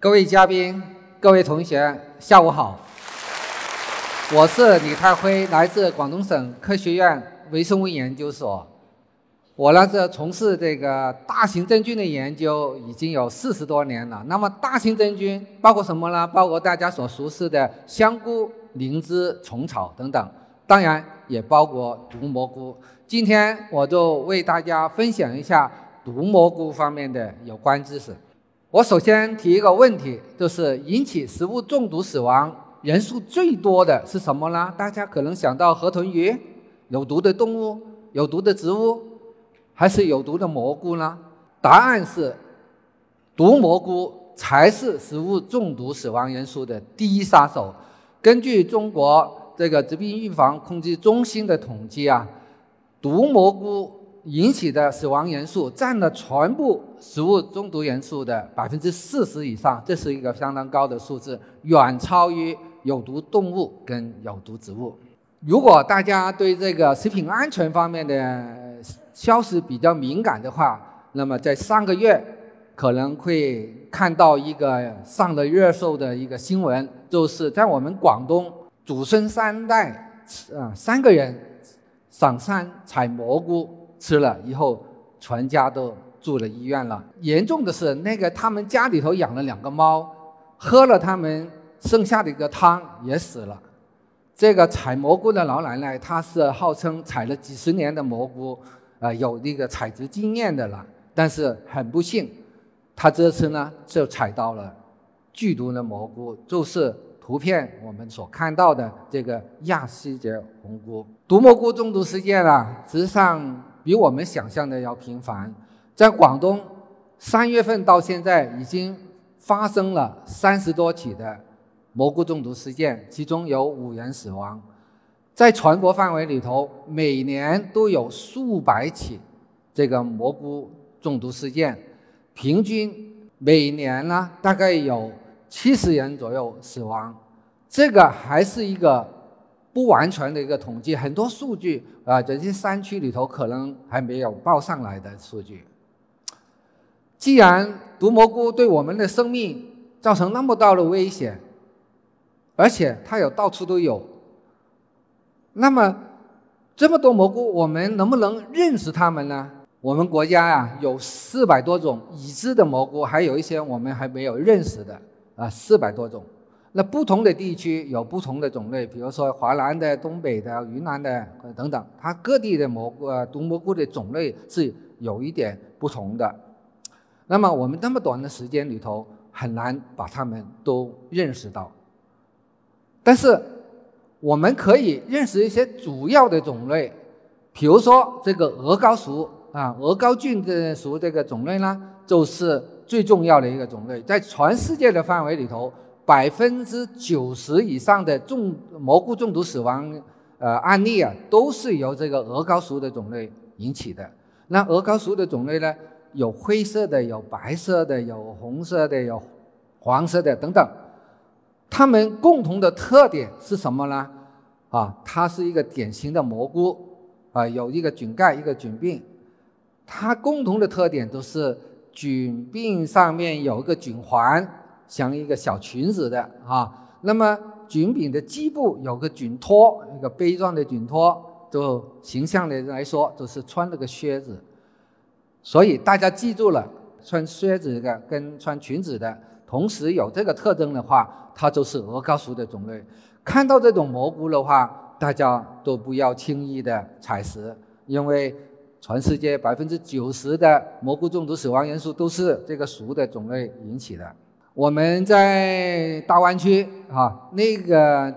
各位嘉宾、各位同学，下午好。我是李泰辉，来自广东省科学院微生物研究所。我呢是从事这个大型真菌的研究已经有四十多年了。那么大型真菌包括什么呢？包括大家所熟悉的香菇、灵芝、虫草等等，当然也包括毒蘑菇。今天我就为大家分享一下毒蘑菇方面的有关知识。我首先提一个问题，就是引起食物中毒死亡人数最多的是什么呢？大家可能想到河豚鱼，有毒的动物，有毒的植物，还是有毒的蘑菇呢？答案是，毒蘑菇才是食物中毒死亡人数的第一杀手。根据中国这个疾病预防控制中心的统计啊，毒蘑菇。引起的死亡人数占了全部食物中毒人数的百分之四十以上，这是一个相当高的数字，远超于有毒动物跟有毒植物。如果大家对这个食品安全方面的消息比较敏感的话，那么在上个月可能会看到一个上了热搜的一个新闻，就是在我们广东祖孙三代啊三个人上山采蘑菇。吃了以后，全家都住了医院了。严重的是，那个他们家里头养了两个猫，喝了他们剩下的一个汤也死了。这个采蘑菇的老奶奶，她是号称采了几十年的蘑菇，啊，有那个采集经验的了。但是很不幸，她这次呢就采到了剧毒的蘑菇，就是图片我们所看到的这个亚细杰红菇。毒蘑菇中毒事件啊，实际上。比我们想象的要频繁，在广东，三月份到现在已经发生了三十多起的蘑菇中毒事件，其中有五人死亡。在全国范围里头，每年都有数百起这个蘑菇中毒事件，平均每年呢大概有七十人左右死亡。这个还是一个。不完全的一个统计，很多数据啊，这些山区里头可能还没有报上来的数据。既然毒蘑菇对我们的生命造成那么大的危险，而且它有到处都有，那么这么多蘑菇，我们能不能认识它们呢？我们国家呀有四百多种已知的蘑菇，还有一些我们还没有认识的啊，四百多种。那不同的地区有不同的种类，比如说华南的、东北的、云南的等等，它各地的蘑菇呃毒蘑菇的种类是有一点不同的。那么我们这么短的时间里头很难把它们都认识到，但是我们可以认识一些主要的种类，比如说这个鹅膏属啊，鹅膏菌的属这个种类呢，就是最重要的一个种类，在全世界的范围里头。百分之九十以上的中蘑菇中毒死亡呃案例啊，都是由这个鹅膏属的种类引起的。那鹅膏属的种类呢，有灰色的，有白色的，有红色的，有黄色的等等。它们共同的特点是什么呢？啊，它是一个典型的蘑菇啊，有一个菌盖，一个菌柄。它共同的特点都是菌柄上面有一个菌环。像一个小裙子的啊，那么菌柄的基部有个菌托，一个杯状的菌托，就形象的来说，就是穿了个靴子。所以大家记住了，穿靴子的跟穿裙子的同时有这个特征的话，它就是鹅膏属的种类。看到这种蘑菇的话，大家都不要轻易的采食，因为全世界百分之九十的蘑菇中毒死亡人数都是这个属的种类引起的。我们在大湾区啊，那个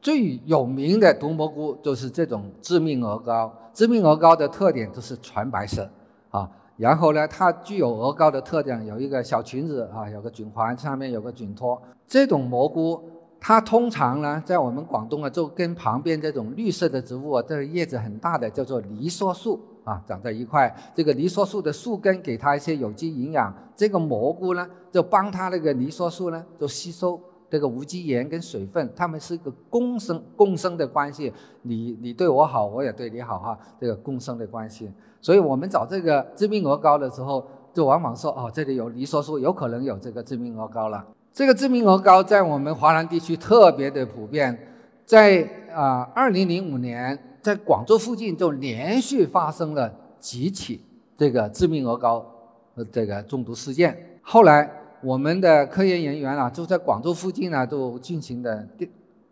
最有名的毒蘑菇就是这种致命鹅膏。致命鹅膏的特点就是全白色啊，然后呢，它具有鹅膏的特点，有一个小裙子啊，有个菌环，上面有个菌托。这种蘑菇，它通常呢，在我们广东啊，就跟旁边这种绿色的植物啊，这个叶子很大的，叫做梨梭树。啊，长在一块，这个梨梭树的树根给它一些有机营养，这个蘑菇呢就帮它那个梨梭树呢就吸收这个无机盐跟水分，它们是一个共生共生的关系，你你对我好，我也对你好哈，这个共生的关系。所以我们找这个致命鹅膏的时候，就往往说哦，这里有梨梭树，有可能有这个致命鹅膏了。这个致命鹅膏在我们华南地区特别的普遍，在啊，二零零五年在广州附近就连续发生了几起这个致命鹅膏呃这个中毒事件。后来我们的科研人员啊，就在广州附近呢，都进行的调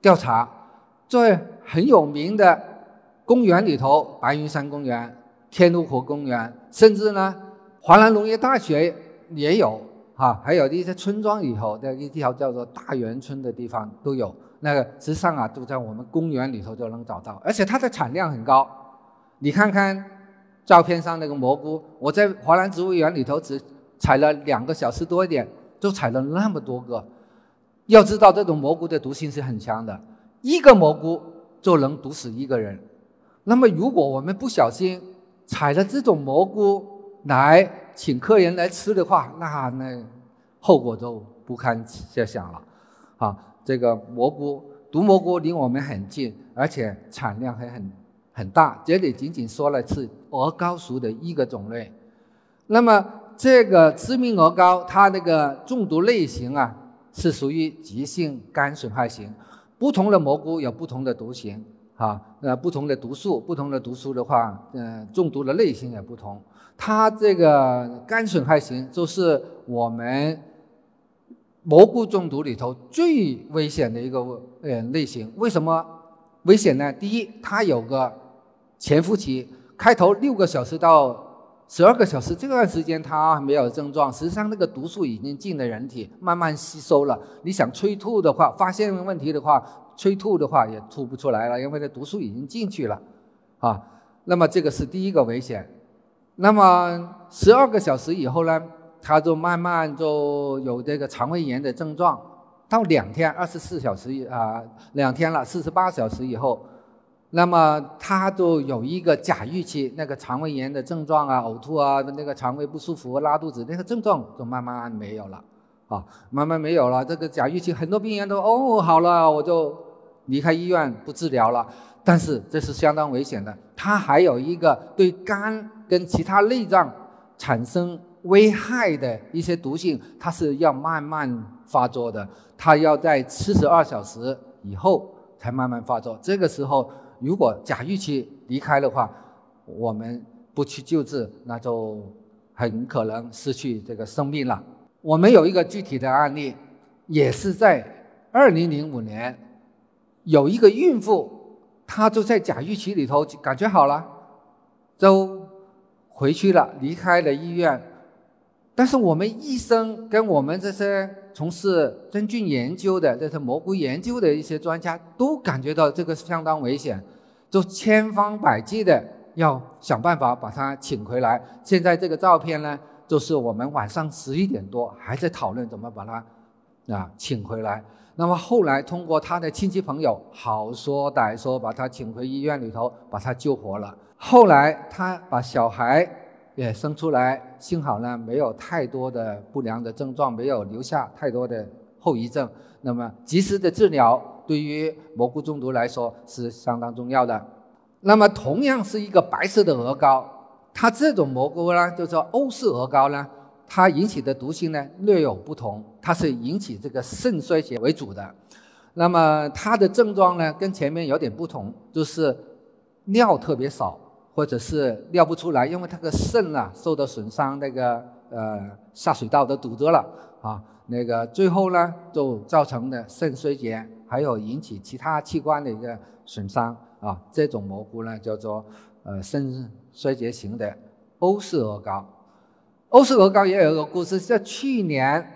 调查，在很有名的公园里头，白云山公园、天路湖公园，甚至呢，华南农业大学也有。哈，还有一些村庄里头的一条叫做大源村的地方都有，那个实际上啊，都在我们公园里头就能找到，而且它的产量很高。你看看照片上那个蘑菇，我在华南植物园里头只采了两个小时多一点，就采了那么多个。要知道这种蘑菇的毒性是很强的，一个蘑菇就能毒死一个人。那么如果我们不小心采了这种蘑菇来，请客人来吃的话，那那后果就不堪设想了，啊，这个蘑菇毒蘑菇离我们很近，而且产量还很很大。这里仅仅说了是鹅膏属的一个种类。那么这个致命鹅膏，它那个中毒类型啊，是属于急性肝损害型。不同的蘑菇有不同的毒型，啊，呃，不同的毒素，不同的毒素的话，嗯，中毒的类型也不同。它这个肝损害型就是我们蘑菇中毒里头最危险的一个呃类型。为什么危险呢？第一，它有个潜伏期，开头六个小时到十二个小时这段时间它没有症状，实际上那个毒素已经进了人体，慢慢吸收了。你想催吐的话，发现问题的话，催吐的话也吐不出来了，因为这毒素已经进去了啊。那么这个是第一个危险。那么十二个小时以后呢，他就慢慢就有这个肠胃炎的症状。到两天，二十四小时啊，两天了，四十八小时以后，那么他就有一个假预期，那个肠胃炎的症状啊，呕吐啊，那个肠胃不舒服、拉肚子那个症状就慢慢没有了，啊，慢慢没有了。这个假预期，很多病人都哦好了，我就离开医院不治疗了。但是这是相当危险的，它还有一个对肝。跟其他内脏产生危害的一些毒性，它是要慢慢发作的，它要在七十二小时以后才慢慢发作。这个时候，如果假预期离开的话，我们不去救治，那就很可能失去这个生命了。我们有一个具体的案例，也是在二零零五年，有一个孕妇，她就在假预期里头感觉好了，就。回去了，离开了医院，但是我们医生跟我们这些从事真菌研究的、这些蘑菇研究的一些专家都感觉到这个相当危险，就千方百计的要想办法把他请回来。现在这个照片呢，就是我们晚上十一点多还在讨论怎么把他啊请回来。那么后来通过他的亲戚朋友好说歹说，把他请回医院里头，把他救活了。后来他把小孩也生出来，幸好呢没有太多的不良的症状，没有留下太多的后遗症。那么及时的治疗对于蘑菇中毒来说是相当重要的。那么同样是一个白色的鹅膏，它这种蘑菇呢，就说欧式鹅膏呢，它引起的毒性呢略有不同，它是引起这个肾衰竭为主的。那么它的症状呢跟前面有点不同，就是尿特别少。或者是尿不出来，因为他的肾啊受到损伤，那个呃下水道都堵着了啊，那个最后呢就造成的肾衰竭，还有引起其他器官的一个损伤啊。这种蘑菇呢叫做呃肾衰竭型的欧式鹅膏。欧式鹅膏也有一个故事，在去年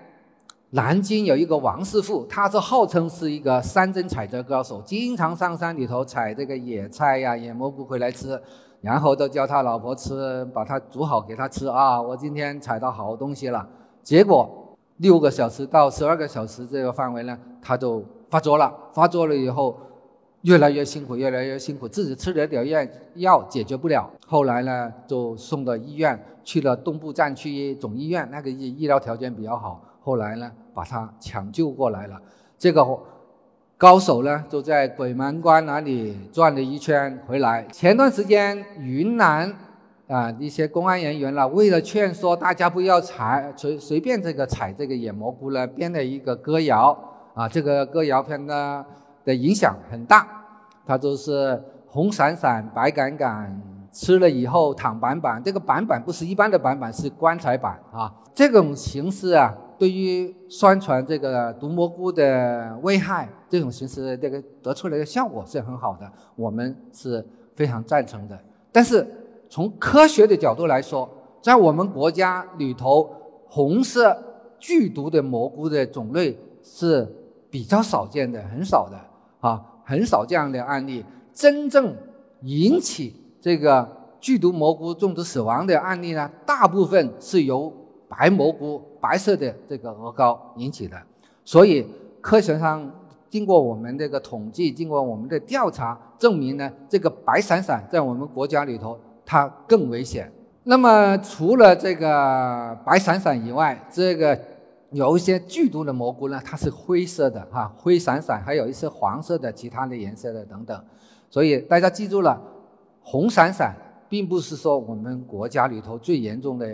南京有一个王师傅，他是号称是一个山珍采摘高手，经常上山里头采这个野菜呀、野蘑菇回来吃。然后都叫他老婆吃，把他煮好给他吃啊！我今天采到好东西了。结果六个小时到十二个小时这个范围呢，他就发作了。发作了以后，越来越辛苦，越来越辛苦，自己吃了点药药解决不了。后来呢，就送到医院去了东部战区总医院，那个医医疗条件比较好。后来呢，把他抢救过来了。这个。高手呢，就在鬼门关那里转了一圈回来。前段时间，云南，啊一些公安人员了，为了劝说大家不要采随随便这个采这个野蘑菇呢，编了一个歌谣啊，这个歌谣片呢的影响很大，它就是红闪闪白杆杆，吃了以后躺板板，这个板板不是一般的板板，是棺材板啊，这种形式啊。对于宣传这个毒蘑菇的危害，这种形式这个得出来的效果是很好的，我们是非常赞成的。但是从科学的角度来说，在我们国家里头，红色剧毒的蘑菇的种类是比较少见的，很少的啊，很少这样的案例。真正引起这个剧毒蘑菇中毒死亡的案例呢，大部分是由白蘑菇。白色的这个鹅膏引起的，所以科学上经过我们这个统计，经过我们的调查证明呢，这个白闪闪在我们国家里头它更危险。那么除了这个白闪闪以外，这个有一些剧毒的蘑菇呢，它是灰色的哈，灰闪闪，还有一些黄色的、其他的颜色的等等。所以大家记住了，红闪闪并不是说我们国家里头最严重的。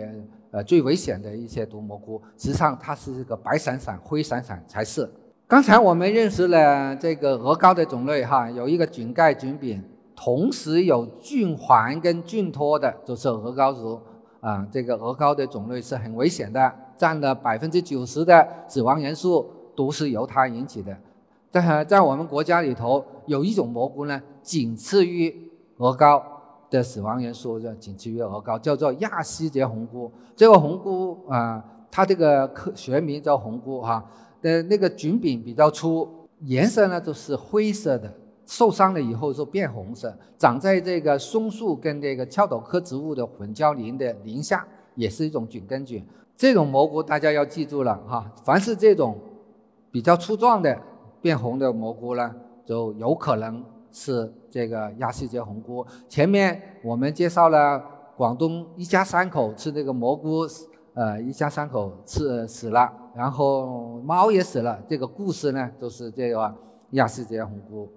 呃，最危险的一些毒蘑菇，实际上它是这个白闪闪、灰闪闪才是。刚才我们认识了这个鹅膏的种类哈，有一个菌盖菌柄，同时有菌环跟菌托的，就是鹅膏族啊。这个鹅膏的种类是很危险的，占了百分之九十的死亡人数都是由它引起的。在在我们国家里头，有一种蘑菇呢，仅次于鹅膏。的死亡人数就仅次于鹅膏，叫做亚希杰红菇。这个红菇啊，它这个科学名叫红菇哈。的那个菌柄比较粗，颜色呢都是灰色的，受伤了以后就变红色。长在这个松树跟这个壳斗科植物的混交林的林下，也是一种菌根菌。这种蘑菇大家要记住了哈，凡是这种比较粗壮的变红的蘑菇呢，就有可能。是这个亚细杰红菇。前面我们介绍了广东一家三口吃这个蘑菇，呃，一家三口吃死了，然后猫也死了。这个故事呢，都是这个亚细杰红菇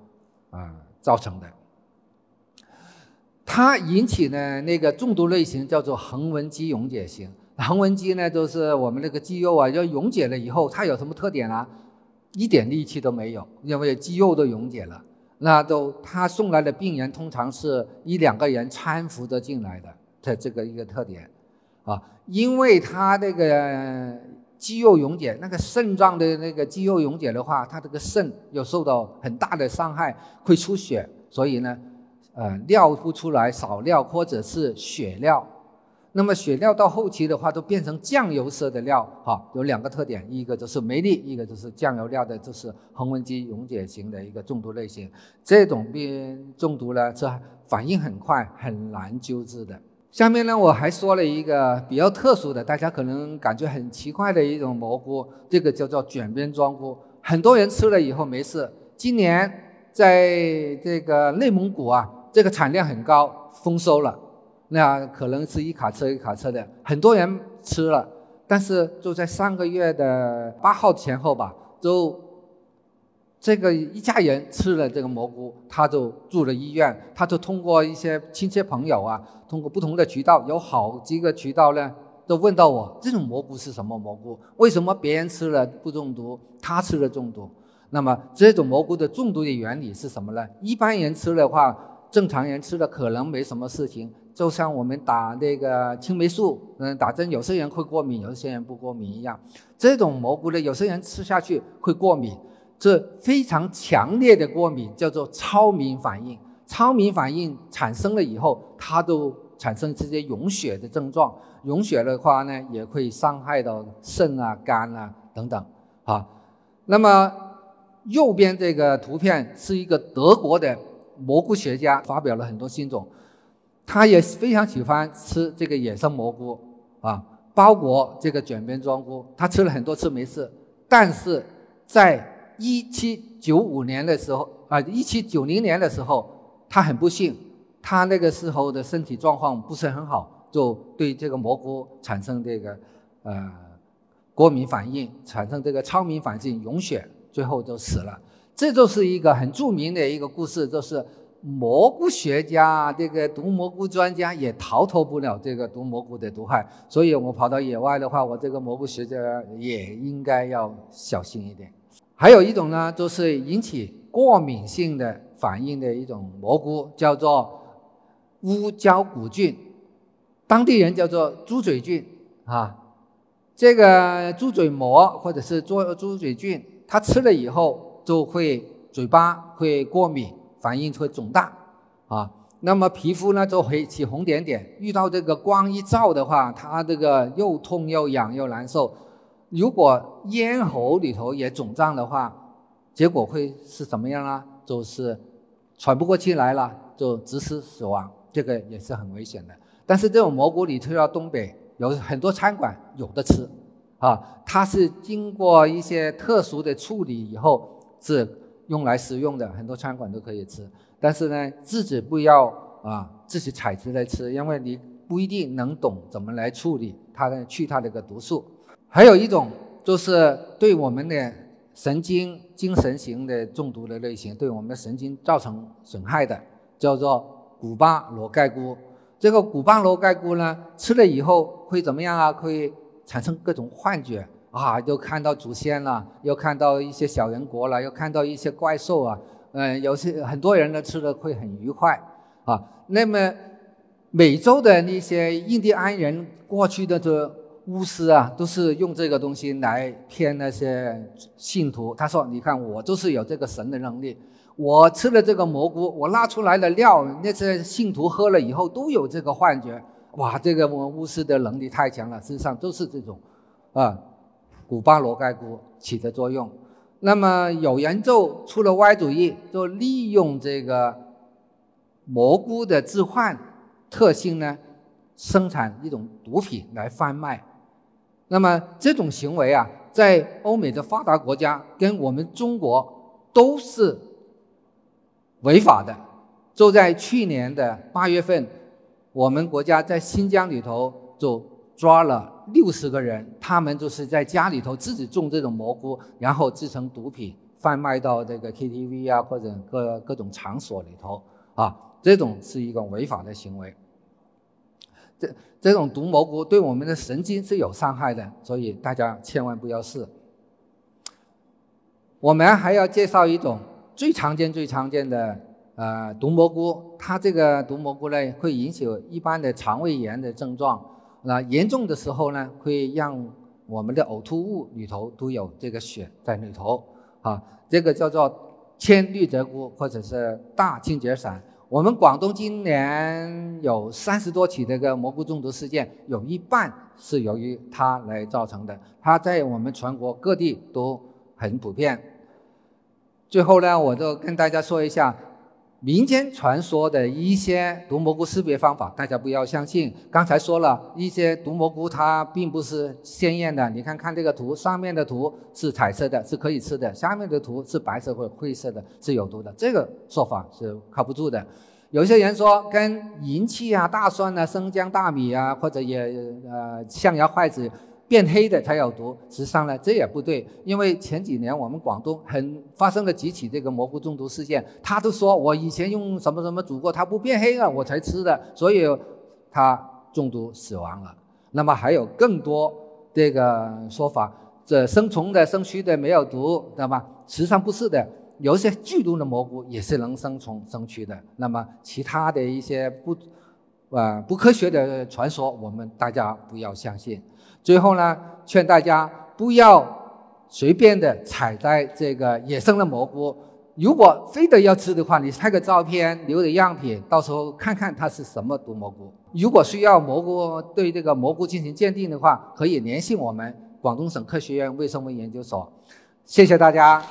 啊造成的。它引起的那个中毒类型叫做横纹肌溶解型。横纹肌呢，就是我们那个肌肉啊，要溶解了以后，它有什么特点啊？一点力气都没有，因为肌肉都溶解了。那都他送来的病人通常是一两个人搀扶着进来的，的这个一个特点，啊，因为他那个肌肉溶解，那个肾脏的那个肌肉溶解的话，他这个肾又受到很大的伤害，会出血，所以呢，呃，尿不出来，少尿或者是血尿。那么血尿到后期的话，都变成酱油色的尿，哈，有两个特点，一个就是没力，一个就是酱油尿的，这是横纹肌溶解型的一个中毒类型。这种病中毒呢，是反应很快，很难救治的。下面呢，我还说了一个比较特殊的，大家可能感觉很奇怪的一种蘑菇，这个叫做卷边庄菇。很多人吃了以后没事。今年在这个内蒙古啊，这个产量很高，丰收了。那可能是一卡车一卡车的，很多人吃了，但是就在上个月的八号前后吧，就这个一家人吃了这个蘑菇，他就住了医院，他就通过一些亲戚朋友啊，通过不同的渠道，有好几个渠道呢，都问到我，这种蘑菇是什么蘑菇？为什么别人吃了不中毒，他吃了中毒？那么这种蘑菇的中毒的原理是什么呢？一般人吃的话，正常人吃了可能没什么事情。就像我们打那个青霉素，嗯，打针，有些人会过敏，有些人不过敏一样。这种蘑菇呢，有些人吃下去会过敏，这非常强烈的过敏，叫做超敏反应。超敏反应产生了以后，它都产生这些溶血的症状。溶血的话呢，也会伤害到肾啊、肝啊等等。啊，那么右边这个图片是一个德国的蘑菇学家发表了很多新种。他也非常喜欢吃这个野生蘑菇啊，包括这个卷边庄菇，他吃了很多次没事。但是在一七九五年的时候啊，一七九零年的时候，他很不幸，他那个时候的身体状况不是很好，就对这个蘑菇产生这个呃过敏反应，产生这个超敏反应，溶血，最后就死了。这就是一个很著名的一个故事，就是蘑菇学家，这个毒蘑菇专家也逃脱不了这个毒蘑菇的毒害，所以我跑到野外的话，我这个蘑菇学家也应该要小心一点。还有一种呢，就是引起过敏性的反应的一种蘑菇，叫做乌胶古菌，当地人叫做猪嘴菌啊。这个猪嘴蘑或者是猪猪嘴菌，它吃了以后就会嘴巴会过敏。反应会肿大，啊，那么皮肤呢就会起红点点，遇到这个光一照的话，它这个又痛又痒又难受。如果咽喉里头也肿胀的话，结果会是什么样呢？就是喘不过气来了，就直死死亡，这个也是很危险的。但是这种蘑菇，你推到东北，有很多餐馆有的吃，啊，它是经过一些特殊的处理以后是。用来食用的很多餐馆都可以吃，但是呢，自己不要啊自己采集来吃，因为你不一定能懂怎么来处理它的去它这个毒素。还有一种就是对我们的神经精神型的中毒的类型，对我们的神经造成损害的，叫做古巴罗盖菇。这个古巴罗盖菇呢，吃了以后会怎么样啊？会产生各种幻觉。啊，又看到祖先了，又看到一些小人国了，又看到一些怪兽啊，嗯，有些很多人呢吃的会很愉快啊。那么美洲的那些印第安人过去的这巫师啊，都是用这个东西来骗那些信徒。他说：“你看，我就是有这个神的能力，我吃了这个蘑菇，我拉出来的料，那些信徒喝了以后都有这个幻觉。哇，这个我巫师的能力太强了，实上都是这种啊。”古巴罗盖菇起的作用，那么有人就出了歪主意，就利用这个蘑菇的致幻特性呢，生产一种毒品来贩卖。那么这种行为啊，在欧美的发达国家跟我们中国都是违法的。就在去年的八月份，我们国家在新疆里头就抓了。六十个人，他们就是在家里头自己种这种蘑菇，然后制成毒品，贩卖到这个 KTV 啊或者各各种场所里头啊，这种是一个违法的行为。这这种毒蘑菇对我们的神经是有伤害的，所以大家千万不要试。我们还要介绍一种最常见、最常见的呃毒蘑菇，它这个毒蘑菇呢会引起一般的肠胃炎的症状。那严重的时候呢，会让我们的呕吐物里头都有这个血在里头啊。这个叫做千绿泽菇或者是大清洁伞。我们广东今年有三十多起这个蘑菇中毒事件，有一半是由于它来造成的。它在我们全国各地都很普遍。最后呢，我就跟大家说一下。民间传说的一些毒蘑菇识别方法，大家不要相信。刚才说了一些毒蘑菇，它并不是鲜艳的。你看看这个图，上面的图是彩色的，是可以吃的；下面的图是白色或灰色的，是有毒的。这个说法是靠不住的。有些人说跟银器啊、大蒜啊、生姜、大米啊，或者也呃象牙筷子。变黑的才有毒，实际上呢，这也不对，因为前几年我们广东很发生了几起这个蘑菇中毒事件，他都说我以前用什么什么煮过，它不变黑了，我才吃的，所以他中毒死亡了。那么还有更多这个说法，这生虫的、生蛆的没有毒，知道吗？实际上不是的，有一些剧毒的蘑菇也是能生虫、生蛆的。那么其他的一些不啊不科学的传说，我们大家不要相信。最后呢，劝大家不要随便的采摘这个野生的蘑菇。如果非得要吃的话，你拍个照片留点样品，到时候看看它是什么毒蘑菇。如果需要蘑菇对这个蘑菇进行鉴定的话，可以联系我们广东省科学院微生物研究所。谢谢大家。